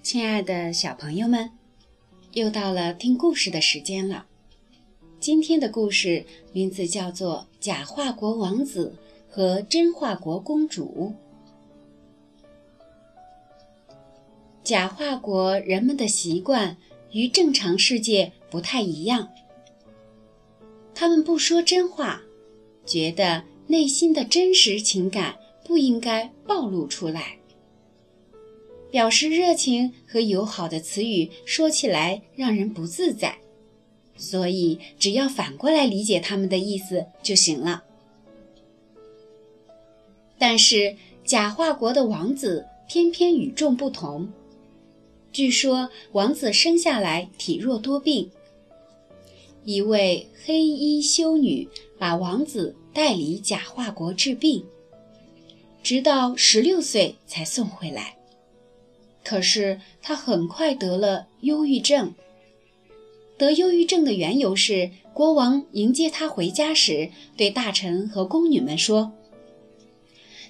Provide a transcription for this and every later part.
亲爱的小朋友们，又到了听故事的时间了。今天的故事名字叫做《假话国王子和真话国公主》。假话国人们的习惯与正常世界不太一样，他们不说真话，觉得内心的真实情感不应该暴露出来。表示热情和友好的词语说起来让人不自在，所以只要反过来理解他们的意思就行了。但是假话国的王子偏偏与众不同。据说王子生下来体弱多病，一位黑衣修女把王子带离假化国治病，直到十六岁才送回来。可是他很快得了忧郁症。得忧郁症的缘由是，国王迎接他回家时，对大臣和宫女们说：“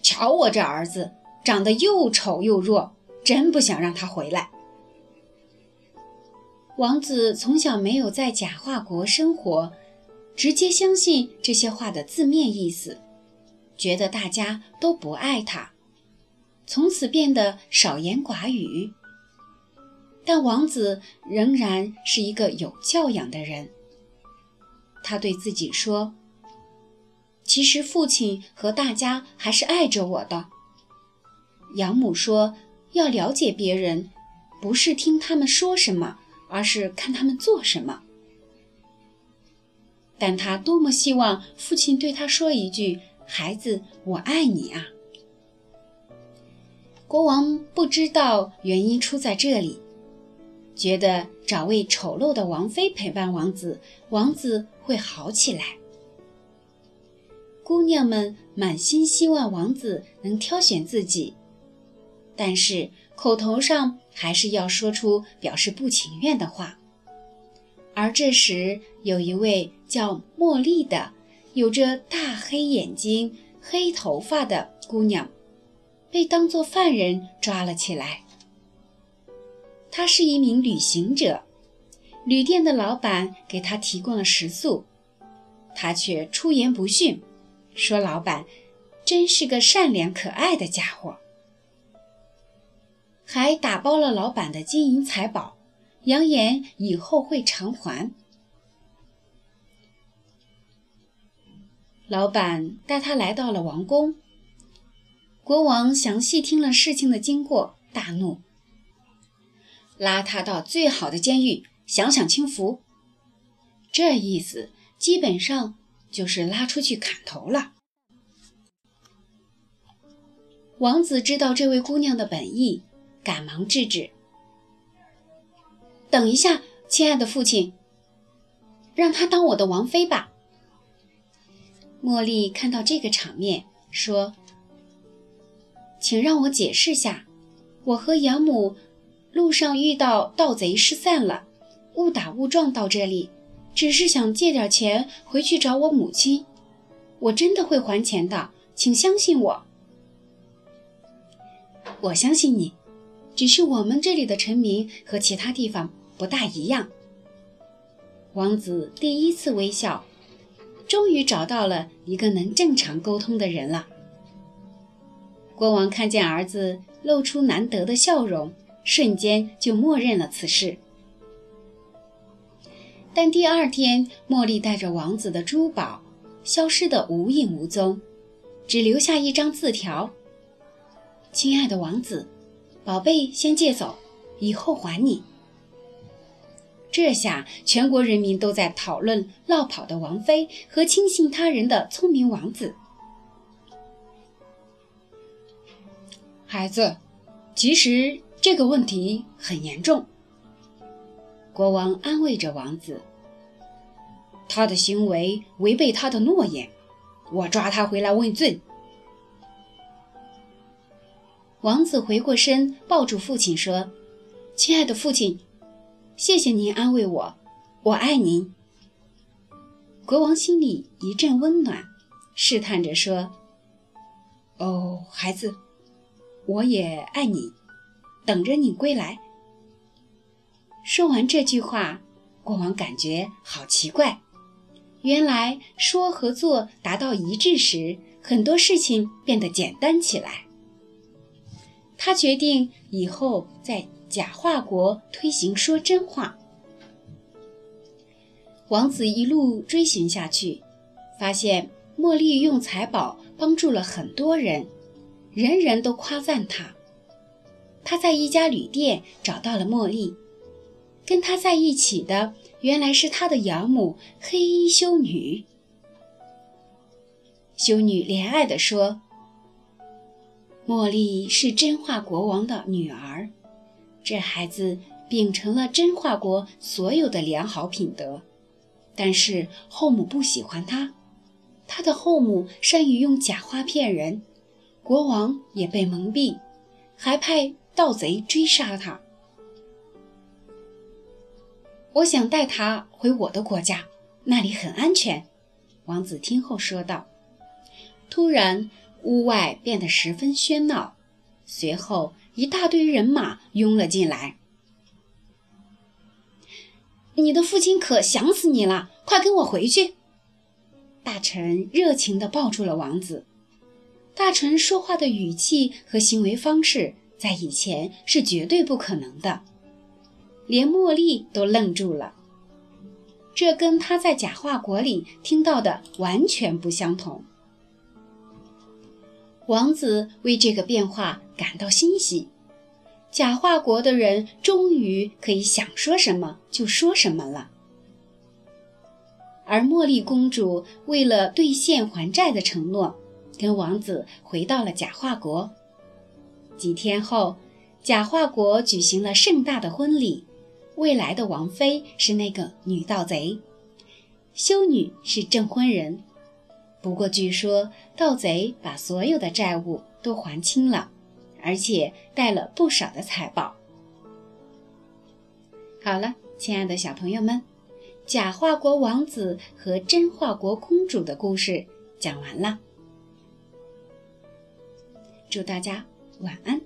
瞧我这儿子长得又丑又弱，真不想让他回来。”王子从小没有在假化国生活，直接相信这些话的字面意思，觉得大家都不爱他。从此变得少言寡语，但王子仍然是一个有教养的人。他对自己说：“其实父亲和大家还是爱着我的。”养母说：“要了解别人，不是听他们说什么，而是看他们做什么。”但他多么希望父亲对他说一句：“孩子，我爱你啊！”国王不知道原因出在这里，觉得找位丑陋的王妃陪伴王子，王子会好起来。姑娘们满心希望王子能挑选自己，但是口头上还是要说出表示不情愿的话。而这时，有一位叫茉莉的，有着大黑眼睛、黑头发的姑娘。被当作犯人抓了起来。她是一名旅行者，旅店的老板给她提供了食宿，她却出言不逊，说：“老板真是个善良可爱的家伙。”还打包了老板的金银财宝，扬言以后会偿还。老板带他来到了王宫。国王详细听了事情的经过，大怒，拉他到最好的监狱享享清福。这意思基本上就是拉出去砍头了。王子知道这位姑娘的本意，赶忙制止：“等一下，亲爱的父亲，让她当我的王妃吧。”茉莉看到这个场面，说。请让我解释下，我和养母路上遇到盗贼失散了，误打误撞到这里，只是想借点钱回去找我母亲。我真的会还钱的，请相信我。我相信你，只是我们这里的臣民和其他地方不大一样。王子第一次微笑，终于找到了一个能正常沟通的人了。国王看见儿子露出难得的笑容，瞬间就默认了此事。但第二天，茉莉带着王子的珠宝消失得无影无踪，只留下一张字条：“亲爱的王子，宝贝先借走，以后还你。”这下，全国人民都在讨论落跑的王妃和轻信他人的聪明王子。孩子，其实这个问题很严重。国王安慰着王子：“他的行为违背他的诺言，我抓他回来问罪。”王子回过身，抱住父亲说：“亲爱的父亲，谢谢您安慰我，我爱您。”国王心里一阵温暖，试探着说：“哦，孩子，我也爱你，等着你归来。”说完这句话，国王感觉好奇怪。原来说和做达到一致时，很多事情变得简单起来。他决定以后在假话国推行说真话。王子一路追寻下去，发现茉莉用财宝帮助了很多人，人人都夸赞她。他在一家旅店找到了茉莉，跟他在一起的。原来是他的养母黑衣修女。修女怜爱地说：“茉莉是真话国王的女儿，这孩子秉承了真话国所有的良好品德，但是后母不喜欢他，他的后母善于用假话骗人，国王也被蒙蔽，还派盗贼追杀他。”我想带他回我的国家，那里很安全。”王子听后说道。突然，屋外变得十分喧闹，随后一大堆人马拥了进来。“你的父亲可想死你了，快跟我回去！”大臣热情地抱住了王子。大臣说话的语气和行为方式，在以前是绝对不可能的。连茉莉都愣住了，这跟他在假话国里听到的完全不相同。王子为这个变化感到欣喜，假话国的人终于可以想说什么就说什么了。而茉莉公主为了兑现还债的承诺，跟王子回到了假话国。几天后，假话国举行了盛大的婚礼。未来的王妃是那个女盗贼，修女是证婚人。不过据说盗贼把所有的债务都还清了，而且带了不少的财宝。好了，亲爱的小朋友们，假话国王子和真话国公主的故事讲完了。祝大家晚安。